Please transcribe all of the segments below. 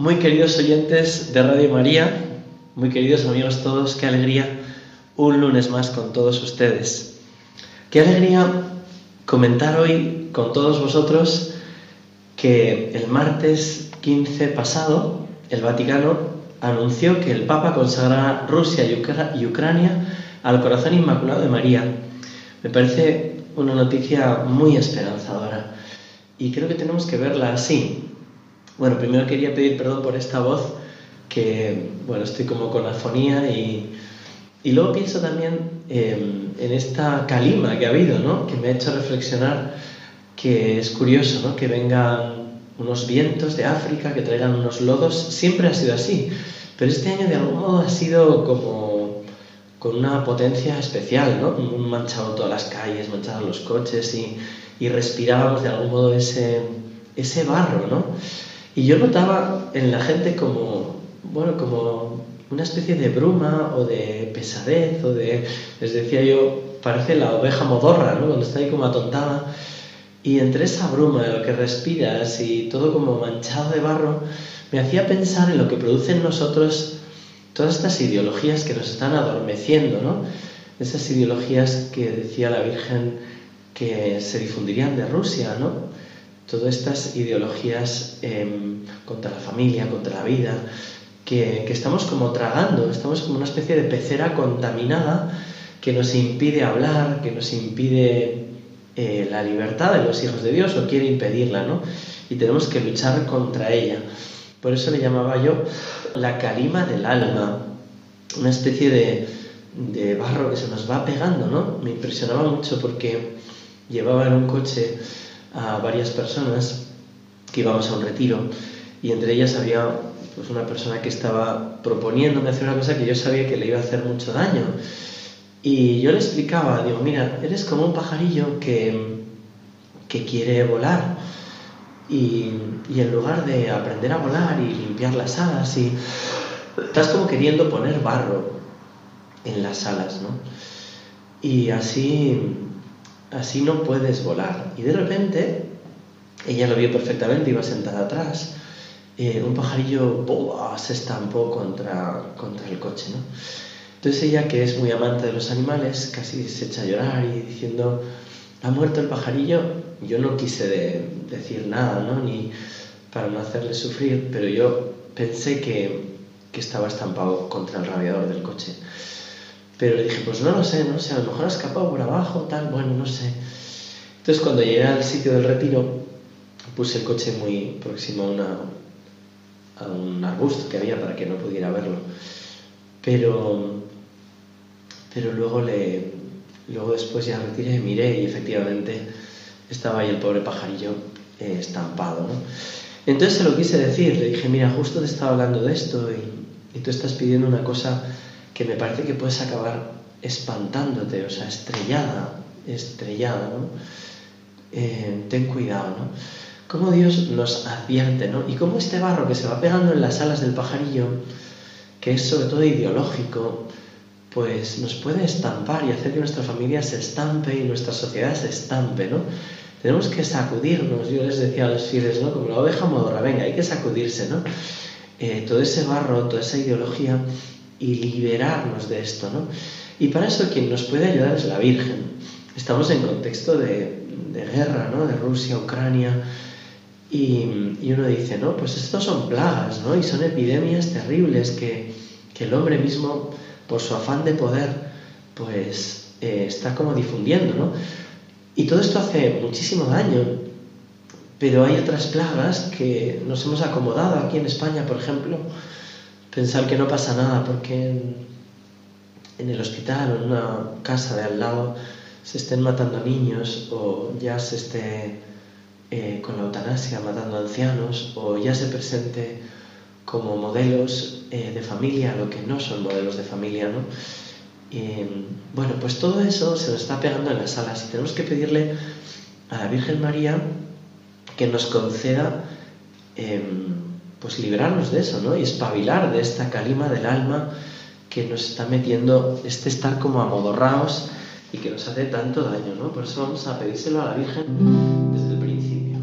Muy queridos oyentes de Radio María, muy queridos amigos todos, qué alegría un lunes más con todos ustedes. Qué alegría comentar hoy con todos vosotros que el martes 15 pasado el Vaticano anunció que el Papa consagrará Rusia y Ucrania al corazón inmaculado de María. Me parece una noticia muy esperanzadora y creo que tenemos que verla así, bueno, primero quería pedir perdón por esta voz, que, bueno, estoy como con afonía y, y luego pienso también em, en esta calima que ha habido, ¿no? Que me ha hecho reflexionar que es curioso, ¿no? Que vengan unos vientos de África, que traigan unos lodos, siempre ha sido así, pero este año de algún modo ha sido como con una potencia especial, ¿no? Un manchado todas las calles, manchado los coches y, y respirábamos de algún modo ese, ese barro, ¿no? Y yo notaba en la gente como, bueno, como una especie de bruma o de pesadez o de, les decía yo, parece la oveja modorra, ¿no? Cuando está ahí como atontada. Y entre esa bruma, lo que respiras y todo como manchado de barro, me hacía pensar en lo que producen en nosotros todas estas ideologías que nos están adormeciendo, ¿no? Esas ideologías que decía la Virgen que se difundirían de Rusia, ¿no? Todas estas ideologías em, contra la familia, contra la vida, que, estamos como tragando, estamos como una especie de pecera contaminada que nos impide hablar, que nos impide eh, la libertad de los hijos de Dios o quiere impedirla, ¿no? Y tenemos que luchar contra ella. Por eso le llamaba yo la calima del alma, una especie de, de barro que se nos va pegando, ¿no? Me impresionaba mucho porque llevaba en un coche a varias personas que íbamos a un retiro y entre ellas había pues, una persona que estaba proponiéndome hacer una cosa que yo sabía que le iba a hacer mucho daño. Y yo le explicaba, digo, mira, eres como un pajarillo que, que quiere volar y, y, en lugar de aprender a volar y limpiar las alas, y estás como queriendo poner barro en las alas, ¿no? Y así así no puedes volar. Y de repente, ella lo vio perfectamente, iba sentada atrás, eh, un pajarillo se estampó contra, contra el coche. ¿no? Entonces ella, que es muy amante de los animales, casi se echa a llorar y diciendo, ha muerto el pajarillo. Yo no quise decir nada, ¿no? ni para no hacerle sufrir, pero yo pensé que, que estaba estampado contra el radiador del coche. Pero le dije, pues no lo sé, no sé, a lo mejor ha escapado por abajo, tal, bueno, no sé. Entonces cuando llegué al sitio del retiro, puse el coche muy próximo a, una, un arbusto que había para que no pudiera verlo. Pero, pero luego, le, luego después ya retiré, miré y efectivamente estaba ahí el pobre pajarillo eh, estampado. ¿no? Entonces se lo quise decir, le dije, mira, justo te estaba hablando de esto y tú estás pidiendo una cosa que me parece que puedes acabar espantándote, o sea, estrellada, estrellada, ¿no? Eh, ten cuidado, ¿no? Cómo Dios nos advierte, ¿no? Y cómo este barro que se va pegando en las alas del pajarillo, que es sobre todo ideológico, pues nos puede estampar y hacer que nuestra familia se estampe y nuestra sociedad se estampe, ¿no? Tenemos que sacudirnos, yo les decía a los fieles, ¿no? Como la oveja modorra, venga, hay que sacudirse, ¿no? Eh, todo ese barro, toda esa ideología y liberarnos de esto, ¿no? Y para eso quien nos puede ayudar es la Virgen. Estamos en contexto de, guerra, ¿no? De Rusia, Ucrania, y, y, uno dice, no, pues estos son plagas, ¿no? Y son epidemias terribles que, que el hombre mismo, por su afán de poder, pues eh, está como difundiendo, ¿no? Y todo esto hace muchísimo daño, pero hay otras plagas que nos hemos acomodado aquí en España, por ejemplo, pensar que no pasa nada porque en, el hospital o en una casa de al lado se estén matando niños o ya se esté eh, con la eutanasia matando ancianos o ya se presente como modelos eh, de familia, lo que no son modelos de familia, ¿no? bueno, pues todo eso se nos está pegando en las alas y tenemos que pedirle a la Virgen María que nos conceda em, pues librarnos de eso, ¿no? Y espabilar de esta calima del alma que nos está metiendo este estar como amodorraos y que nos hace tanto daño, ¿no? Por eso vamos a pedírselo a la Virgen desde el principio.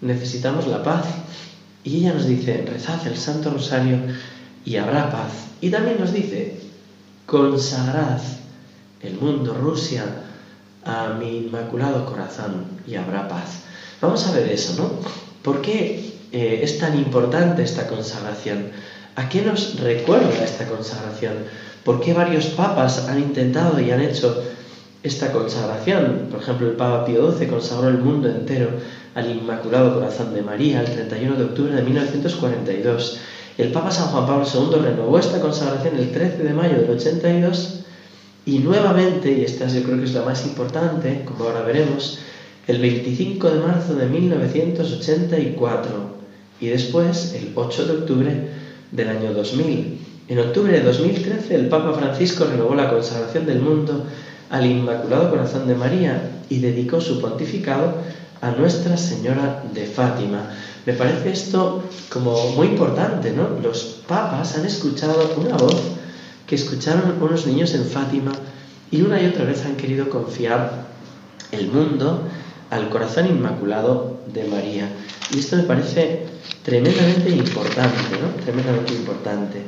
Necesitamos la paz. Y ella nos dice, rezad el Santo Rosario y habrá paz. Y también nos dice, consagrad el mundo, Rusia, a mi inmaculado corazón y habrá paz. Vamos a ver eso, ¿no? ¿Por qué eh, es tan importante esta consagración? ¿A qué nos recuerda esta consagración? ¿Por qué varios papas han intentado y han hecho esta consagración? Por ejemplo, el Papa Pío XII consagró el mundo entero al Inmaculado Corazón de María el 31 de octubre de 1942. El Papa San Juan Pablo II renovó esta consagración el 13 de mayo del 82 y nuevamente, y esta yo creo que es la más importante, como ahora veremos, el 25 de marzo de 1984 y después el 8 de octubre del año 2000. En octubre de 2013 el Papa Francisco renovó la consagración del mundo al Inmaculado Corazón de María y dedicó su pontificado a Nuestra Señora de Fátima. Me parece esto como muy importante, ¿no? Los papas han escuchado una voz que escucharon unos niños en Fátima y una y otra vez han querido confiar el mundo al corazón inmaculado de María. Y esto me parece tremendamente importante, ¿no? Tremendamente importante.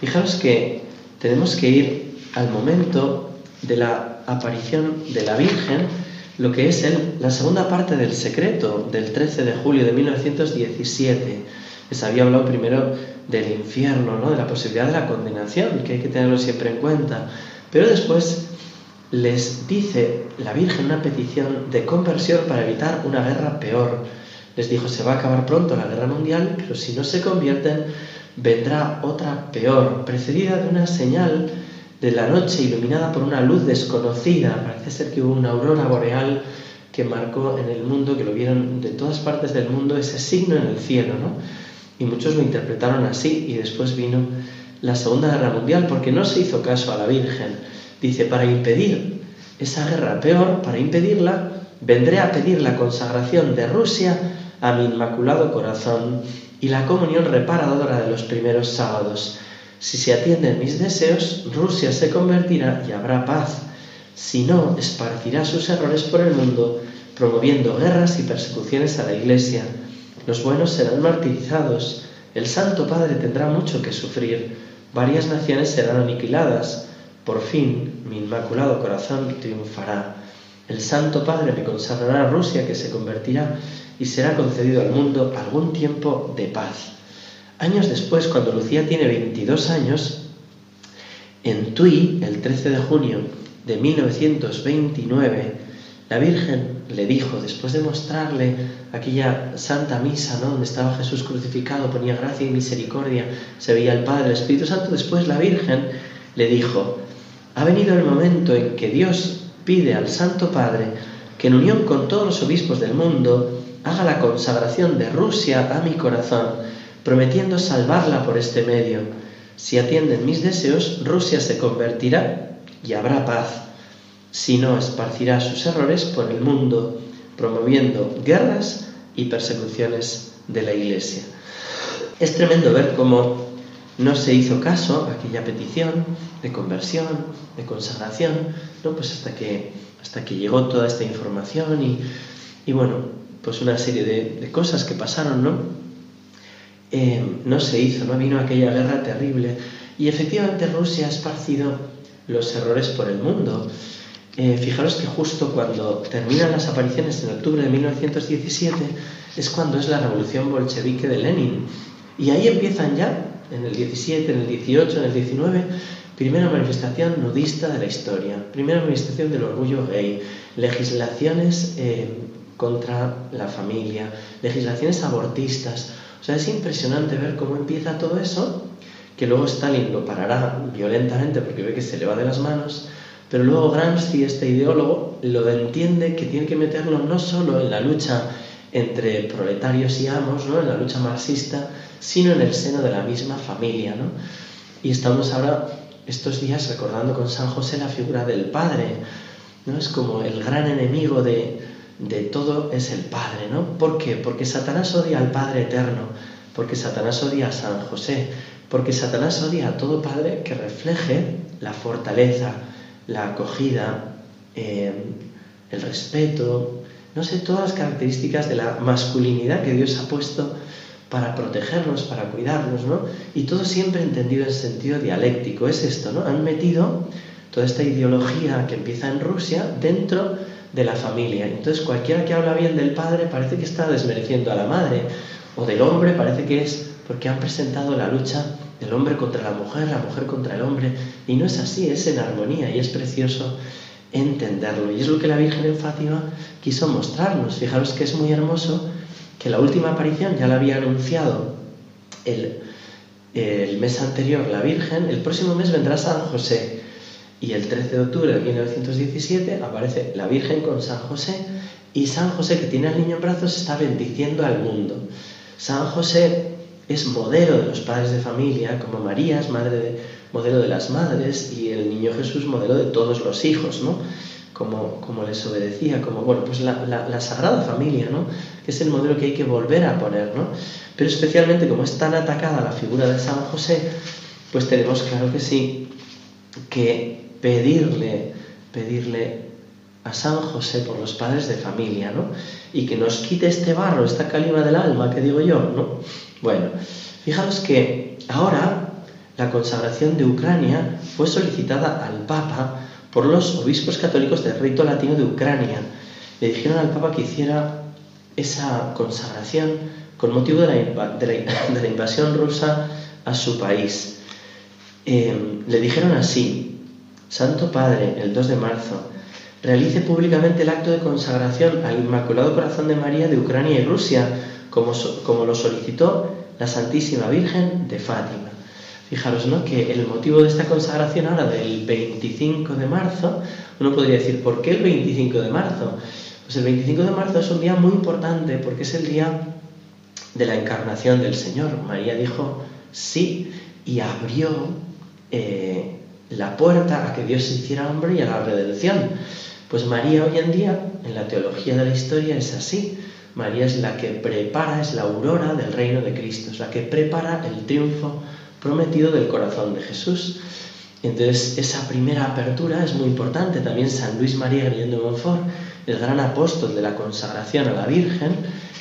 Fijaos que tenemos que ir al momento de la aparición de la Virgen, lo que es el, la segunda parte del secreto del 13 de julio de 1917. Les había hablado primero del infierno, ¿no? de la posibilidad de la condenación, que hay que tenerlo siempre en cuenta. Pero después les dice la Virgen una petición de conversión para evitar una guerra peor. Les dijo, se va a acabar pronto la guerra mundial, pero si no se convierten, vendrá otra peor, precedida de una señal de la noche iluminada por una luz desconocida. Parece ser que hubo una aurora boreal que marcó en el mundo, que lo vieron de todas partes del mundo, ese signo en el cielo, ¿no? Y muchos lo interpretaron así y después vino la Segunda Guerra Mundial porque no se hizo caso a la Virgen. Dice, para impedir esa guerra peor, para impedirla, vendré a pedir la consagración de Rusia a mi inmaculado corazón y la comunión reparadora de los primeros sábados. Si se atienden mis deseos, Rusia se convertirá y habrá paz. Si no, esparcirá sus errores por el mundo, promoviendo guerras y persecuciones a la Iglesia. Los buenos serán martirizados. El Santo Padre tendrá mucho que sufrir. Varias naciones serán aniquiladas. Por fin, mi inmaculado corazón triunfará. El Santo Padre me consagrará a Rusia, que se convertirá y será concedido al mundo algún tiempo de paz. Años después, cuando Lucía tiene 22 años, en Tui, el 13 de junio de 1929, la Virgen le dijo, después de mostrarle aquella santa misa, ¿no? donde estaba Jesús crucificado, ponía gracia y misericordia, se veía el Padre, el Espíritu Santo, después la Virgen le dijo, ha venido el momento en que Dios pide al Santo Padre que en unión con todos los obispos del mundo haga la consagración de Rusia a mi corazón, prometiendo salvarla por este medio. Si atienden mis deseos, Rusia se convertirá y habrá paz. Si no, esparcirá sus errores por el mundo, promoviendo guerras y persecuciones de la Iglesia. Es tremendo ver cómo no se hizo caso a aquella petición de conversión, de consagración, ¿no? pues hasta que, hasta que llegó toda esta información y, y bueno, pues una serie de, cosas que pasaron, ¿no? Eh, no se hizo, ¿no? Vino aquella guerra terrible y efectivamente Rusia ha esparcido los errores por el mundo. Eh, fijaros que justo cuando terminan las apariciones en octubre de 1917 es cuando es la revolución bolchevique de Lenin. Y ahí empiezan ya, en el 17, en el 18, en el 19, primera manifestación nudista de la historia, primera manifestación del orgullo gay, legislaciones eh, contra la familia, legislaciones abortistas. O sea, es impresionante ver cómo empieza todo eso, que luego Stalin lo parará violentamente porque ve que se le va de las manos, pero luego Gramsci, este ideólogo, lo entiende que tiene que meterlo no solo en la lucha entre proletarios y amos, ¿no? en la lucha marxista, sino en el seno de la misma familia. ¿no? Y estamos ahora, estos días, recordando con San José la figura del Padre. ¿no? Es como el gran enemigo de, de todo es el Padre. ¿no? ¿Por qué? Porque Satanás odia al Padre eterno, porque Satanás odia a San José, porque Satanás odia a todo Padre que refleje la fortaleza, la acogida, eh, el respeto, no sé, todas las características de la masculinidad que Dios ha puesto para protegernos, para cuidarnos, ¿no? Y todo siempre entendido en sentido dialéctico. Es esto, ¿no? Han metido toda esta ideología que empieza en Rusia dentro de la familia. Entonces cualquiera que habla bien del padre parece que está desmereciendo a la madre, o del hombre parece que es porque han presentado la lucha del hombre contra la mujer, la mujer contra el hombre, y no es así, es en armonía y es precioso entenderlo. Y es lo que la Virgen en Fátima quiso mostrarnos. Fijaros que es muy hermoso que la última aparición ya la había anunciado el, el mes anterior la Virgen, el próximo mes vendrá San José. Y el 13 de octubre de 1917 aparece la Virgen con San José y San José que tiene al niño en brazos está bendiciendo al mundo. San José es modelo de los padres de familia, como María es madre de, modelo de las madres y el niño Jesús modelo de todos los hijos, ¿no? Como, como les obedecía, como, bueno, pues la, la, Sagrada Familia, ¿no? Que es el modelo que hay que volver a poner, ¿no? Pero especialmente como es tan atacada la figura de San José, pues tenemos claro que sí, que pedirle, pedirle a San José por los padres de familia, ¿no? Y que nos quite este barro, esta calima del alma, que digo yo, ¿no? Bueno, fijaros que ahora la consagración de Ucrania fue solicitada al Papa por los obispos católicos del rito latino de Ucrania. Le dijeron al Papa que hiciera esa consagración con motivo de la, invasión rusa a su país. Eh, le dijeron así, Santo Padre, el 2 de marzo, realice públicamente el acto de consagración al Inmaculado Corazón de María de Ucrania y Rusia, como, como lo solicitó la Santísima Virgen de Fátima. Fijaros, ¿no? Que el motivo de esta consagración ahora del 25 de marzo, uno podría decir, ¿por qué el 25 de marzo? Pues el 25 de marzo es un día muy importante porque es el día de la encarnación del Señor. María dijo sí y abrió eh, la puerta a que Dios se hiciera hombre y a la redención. Pues María hoy en día, en la teología de la historia, es así. María es la que prepara, es la aurora del reino de Cristo, es la que prepara el triunfo prometido del corazón de Jesús. Entonces, esa primera apertura es muy importante. También San Luis María Grillén de Montfort, el gran apóstol de la consagración a la Virgen,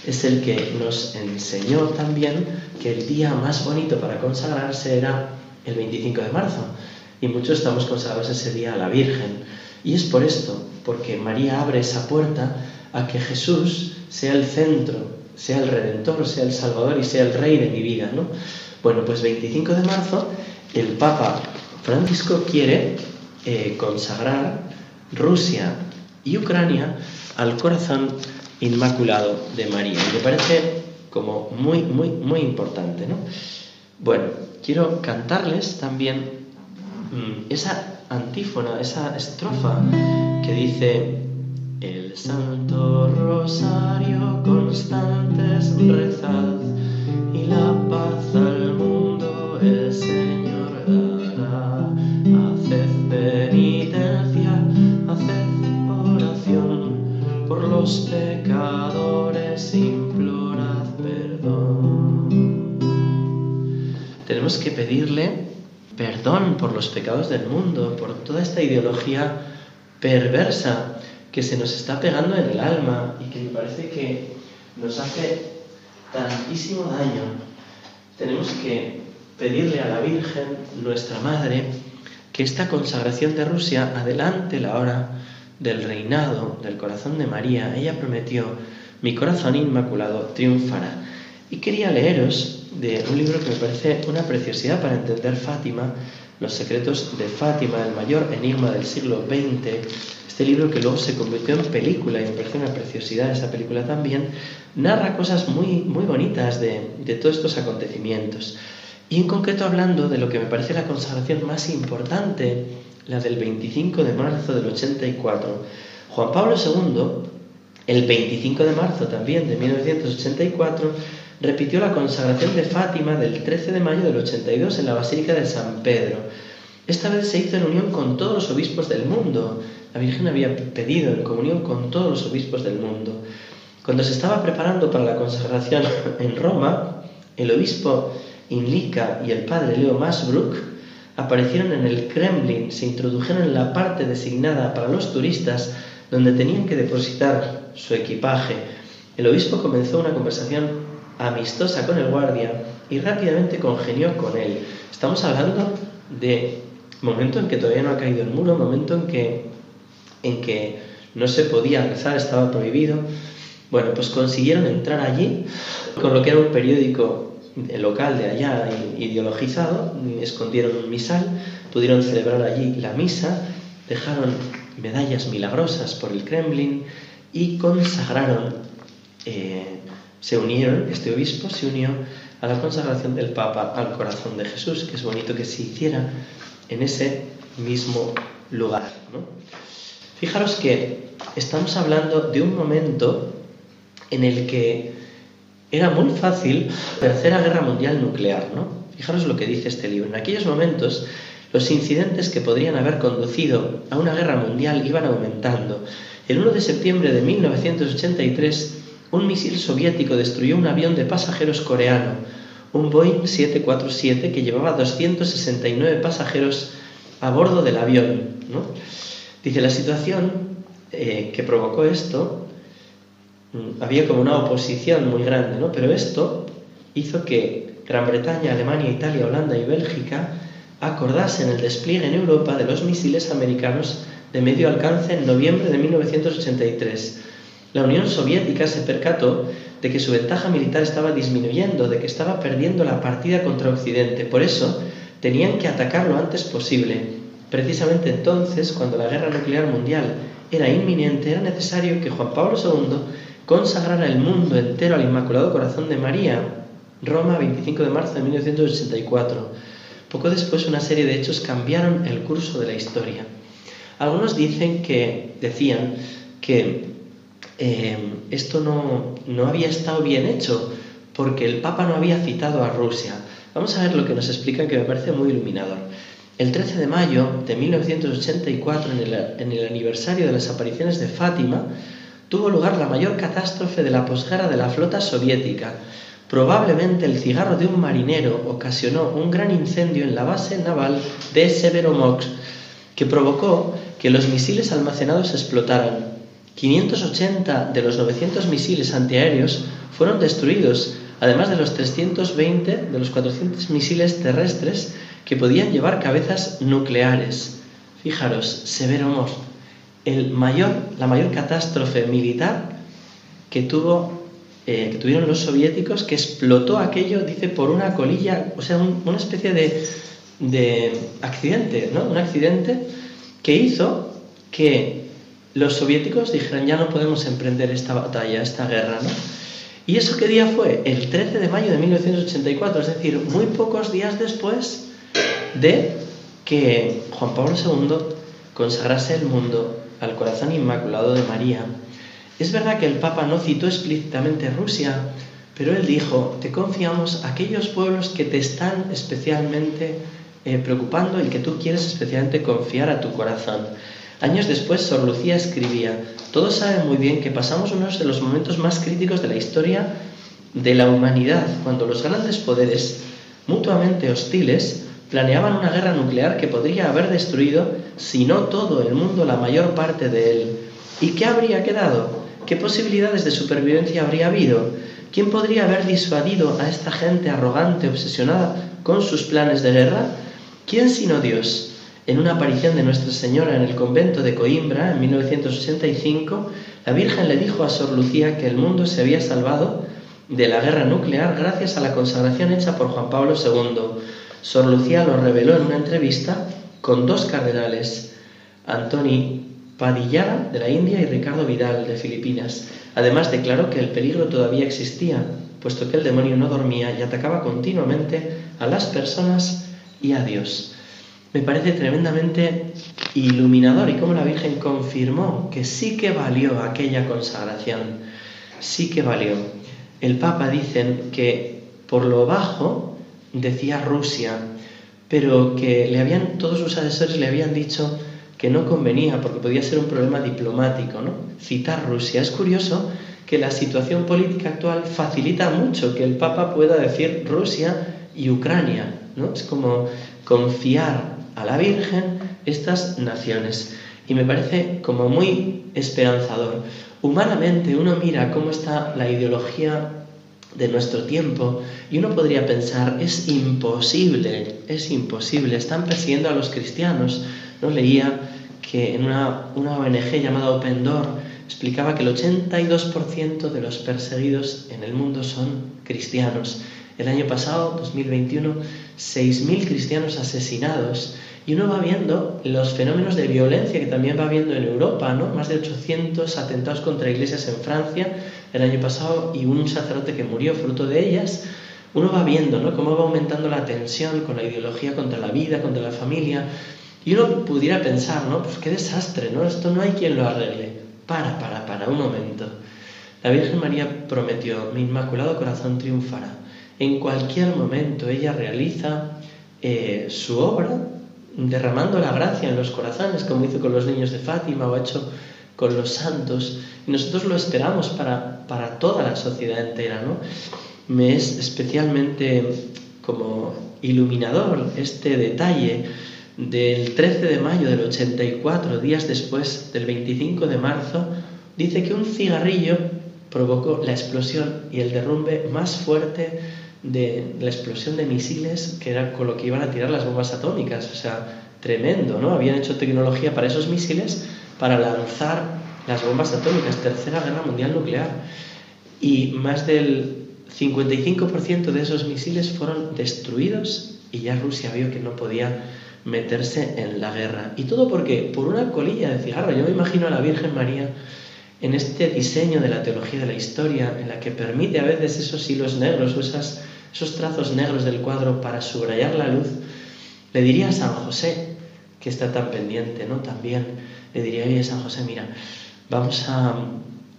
es el que nos enseñó también que el día más bonito para consagrarse era el 25 de marzo. Y muchos estamos consagrados ese día a la Virgen. Y es por esto, porque María abre esa puerta a que Jesús sea el centro, sea el redentor, sea el salvador y sea el rey de mi vida, ¿no? Bueno, pues 25 de marzo el Papa Francisco quiere eh, consagrar Rusia y Ucrania al corazón inmaculado de María. Y me parece como muy, muy, muy importante, ¿no? Bueno, quiero cantarles también esa antífona, esa estrofa que dice el Santo Rosario constantes rezad y la paz al mundo el Señor dará. Haced penitencia, haced oración por los pecadores, implorad perdón. Tenemos que pedirle perdón por los pecados del mundo, por toda esta ideología perversa que se nos está pegando en el alma y que me parece que nos hace tantísimo daño, tenemos que pedirle a la Virgen, nuestra Madre, que esta consagración de Rusia adelante la hora del reinado del corazón de María. Ella prometió, mi corazón inmaculado triunfará. Y quería leeros de un libro que me parece una preciosidad para entender Fátima, Los secretos de Fátima, el mayor enigma del siglo XX. Este libro que luego se convirtió en película y me parece una preciosidad esa película también, narra cosas muy, muy bonitas de, de todos estos acontecimientos. Y en concreto hablando de lo que me parece la consagración más importante, la del 25 de marzo del 84. Juan Pablo II, el 25 de marzo también de 1984, repitió la consagración de Fátima del 13 de mayo del 82 en la Basílica de San Pedro. Esta vez se hizo en unión con todos los obispos del mundo. La Virgen había pedido en comunión con todos los obispos del mundo. Cuando se estaba preparando para la consagración en Roma, el obispo Inlica y el padre Leo Masbrook aparecieron en el Kremlin, se introdujeron en la parte designada para los turistas donde tenían que depositar su equipaje. El obispo comenzó una conversación amistosa con el guardia y rápidamente congenió con él. Estamos hablando de momento en que todavía no ha caído el muro, momento en que, en que no se podía rezar, estaba prohibido. Bueno, pues consiguieron entrar allí con lo que era un periódico local de allá ideologizado, escondieron un misal, pudieron celebrar allí la misa, dejaron medallas milagrosas por el Kremlin y consagraron, eh, se unieron, este obispo se unió a la consagración del Papa al corazón de Jesús, que es bonito que se hiciera en ese mismo lugar. Fijaros que estamos hablando de un momento en el que era muy fácil tercera guerra mundial nuclear, ¿no? Fijaros lo que dice este libro. En aquellos momentos, los incidentes que podrían haber conducido a una guerra mundial iban aumentando. El 1 de septiembre de 1983, un misil soviético destruyó un avión de pasajeros coreano, un Boeing 747 que llevaba 269 pasajeros a bordo del avión. Dice, la situación eh, que provocó esto Mm, había como una oposición muy grande, ¿no? Pero esto hizo que Gran Bretaña, Alemania, Italia, Holanda y Bélgica acordasen el despliegue en Europa de los misiles americanos de medio alcance en noviembre de 1983. La Unión Soviética se percató de que su ventaja militar estaba disminuyendo, de que estaba perdiendo la partida contra Occidente. Por eso tenían que atacar lo antes posible. Precisamente entonces, cuando la guerra nuclear mundial era inminente, era necesario que Juan Pablo II consagrar el mundo entero al Inmaculado Corazón de María, Roma, 25 de marzo de 1984. Poco después una serie de hechos cambiaron el curso de la historia. Algunos dicen que, decían que eh, esto no, no había estado bien hecho porque el Papa no había citado a Rusia. Vamos a ver lo que nos explican que me parece muy iluminador. El 13 de mayo de 1984, en el, en el aniversario de las apariciones de Fátima, tuvo lugar la mayor catástrofe de la posguerra de la flota soviética. Probablemente el cigarro de un marinero ocasionó un gran incendio en la base naval de Severomorsk que provocó que los misiles almacenados explotaran. 580 de los 900 misiles antiaéreos fueron destruidos, además de los 320 de los 400 misiles terrestres que podían llevar cabezas nucleares. Fijaros, Severomorsk el mayor, la mayor catástrofe militar que, tuvo, eh, que tuvieron los soviéticos, que explotó aquello, dice, por una colilla, o sea, una especie de accidente, ¿no? Un accidente que hizo que los soviéticos dijeran ya no podemos emprender esta batalla, esta guerra, ¿no? ¿Y eso qué día fue? El 13 de mayo de 1984, es decir, muy pocos días después de que Juan Pablo II consagrase el mundo al corazón inmaculado de María, es verdad que el Papa no citó explícitamente Rusia, pero él dijo, te confiamos aquellos pueblos que te están especialmente eh, preocupando y que tú quieres especialmente confiar a tu corazón. Años después, Sor Lucía escribía, todos saben muy bien que pasamos uno de los momentos más críticos de la historia de la humanidad, cuando los grandes poderes mutuamente hostiles planeaban una guerra nuclear que podría haber destruido, si no todo el mundo, la mayor parte de él. ¿Y qué habría quedado? ¿Qué posibilidades de supervivencia habría habido? ¿Quién podría haber disuadido a esta gente arrogante, obsesionada con sus planes de guerra? ¿Quién sino Dios? En una aparición de Nuestra Señora en el convento de Coimbra en 1985, la Virgen le dijo a Sor Lucía que el mundo se había salvado de la guerra nuclear gracias a la consagración hecha por Juan Pablo II. Sor Lucía lo reveló en una entrevista con dos cardenales, Antoni Padillara de la India y Ricardo Vidal de Filipinas. Además declaró que el peligro todavía existía, puesto que el demonio no dormía y atacaba continuamente a las personas y a Dios. Me parece tremendamente iluminador y cómo la Virgen confirmó que sí que valió aquella consagración, sí que valió. El Papa dicen que por lo bajo decía Rusia, pero que le habían todos sus asesores le habían dicho que no convenía porque podía ser un problema diplomático, ¿no? Citar Rusia. Es curioso que la situación política actual facilita mucho que el Papa pueda decir Rusia y Ucrania, ¿no? Es como confiar a la Virgen estas naciones. Y me parece como muy esperanzador. Humanamente uno mira cómo está la ideología de nuestro tiempo y uno podría pensar, es imposible, es imposible, están persiguiendo a los cristianos. No leía que en una, una ONG llamada Open Door explicaba que el 82% de los perseguidos en el mundo son cristianos. El año pasado, 2021, 6.000 cristianos asesinados. Y uno va viendo los fenómenos de violencia que también va viendo en Europa, ¿no? Más de 800 atentados contra iglesias en Francia el año pasado y un sacerdote que murió fruto de ellas. Uno va viendo, ¿no? Cómo va aumentando la tensión con la ideología contra la vida, contra la familia. Y uno pudiera pensar, ¿no? Pues qué desastre, ¿no? Esto no hay quien lo arregle. Para, para, para, un momento. La Virgen María prometió, mi Inmaculado Corazón triunfará. En cualquier momento ella realiza eh, su obra derramando la gracia en los corazones, como hizo con los niños de Fátima o ha hecho con los santos. Y nosotros lo esperamos para, para toda la sociedad entera, ¿no? Me es especialmente como iluminador este detalle del 13 de mayo del 84, días después del 25 de marzo, dice que un cigarrillo provocó la explosión y el derrumbe más fuerte de la explosión de misiles que era con lo que iban a tirar las bombas atómicas. O sea, tremendo, ¿no? Habían hecho tecnología para esos misiles para lanzar las bombas atómicas, tercera guerra mundial nuclear. Y más del 55% de esos misiles fueron destruidos y ya Rusia vio que no podía meterse en la guerra. ¿Y todo porque Por una colilla de cigarro. Yo me imagino a la Virgen María en este diseño de la teología de la historia, en la que permite a veces esos hilos negros o esos trazos negros del cuadro para subrayar la luz, le diría a San José, que está tan pendiente, ¿no? También le diría, a San José, mira, vamos a,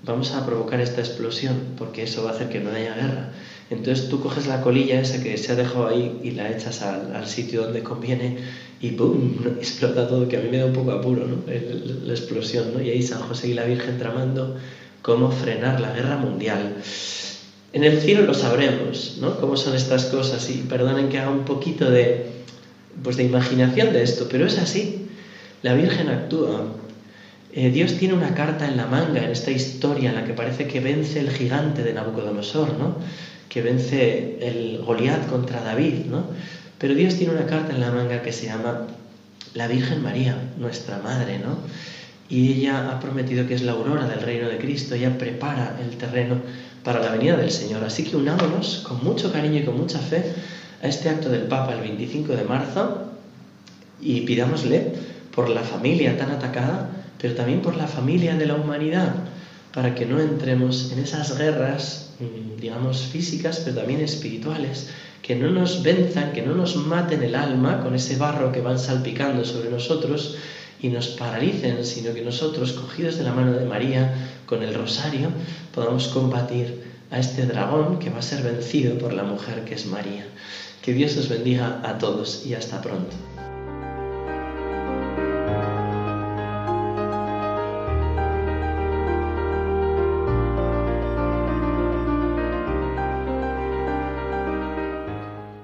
vamos a provocar esta explosión, porque eso va a hacer que no haya guerra. Entonces tú coges la colilla esa que se ha dejado ahí y la echas al sitio donde conviene y ¡pum! explota todo, que a mí me da un poco apuro, ¿no? la explosión, ¿no? Y ahí San José y la Virgen tramando cómo frenar la guerra mundial. En el cielo lo sabremos, ¿no? Cómo son estas cosas y perdonen que haga un poquito de, pues de imaginación de esto, pero es así. La Virgen actúa. Eh, Dios tiene una carta en la manga en esta historia en la que parece que vence el gigante de Nabucodonosor, ¿no? Que vence el Goliat contra David, ¿no? Pero Dios tiene una carta en la manga que se llama la Virgen María, nuestra Madre, ¿no? Y ella ha prometido que es la aurora del reino de Cristo, ella prepara el terreno para la venida del Señor. Así que unámonos con mucho cariño y con mucha fe a este acto del Papa el 25 de marzo y pidámosle por la familia tan atacada, pero también por la familia de la humanidad, para que no entremos en esas guerras, mm, digamos, físicas, pero también espirituales, que no nos venzan, que no nos maten el alma con ese barro que van salpicando sobre nosotros y nos paralicen, sino que nosotros, cogidos de la mano de María, con el rosario, podamos combatir a este dragón que va a ser vencido por la mujer que es María. Que Dios os bendiga a todos y hasta pronto.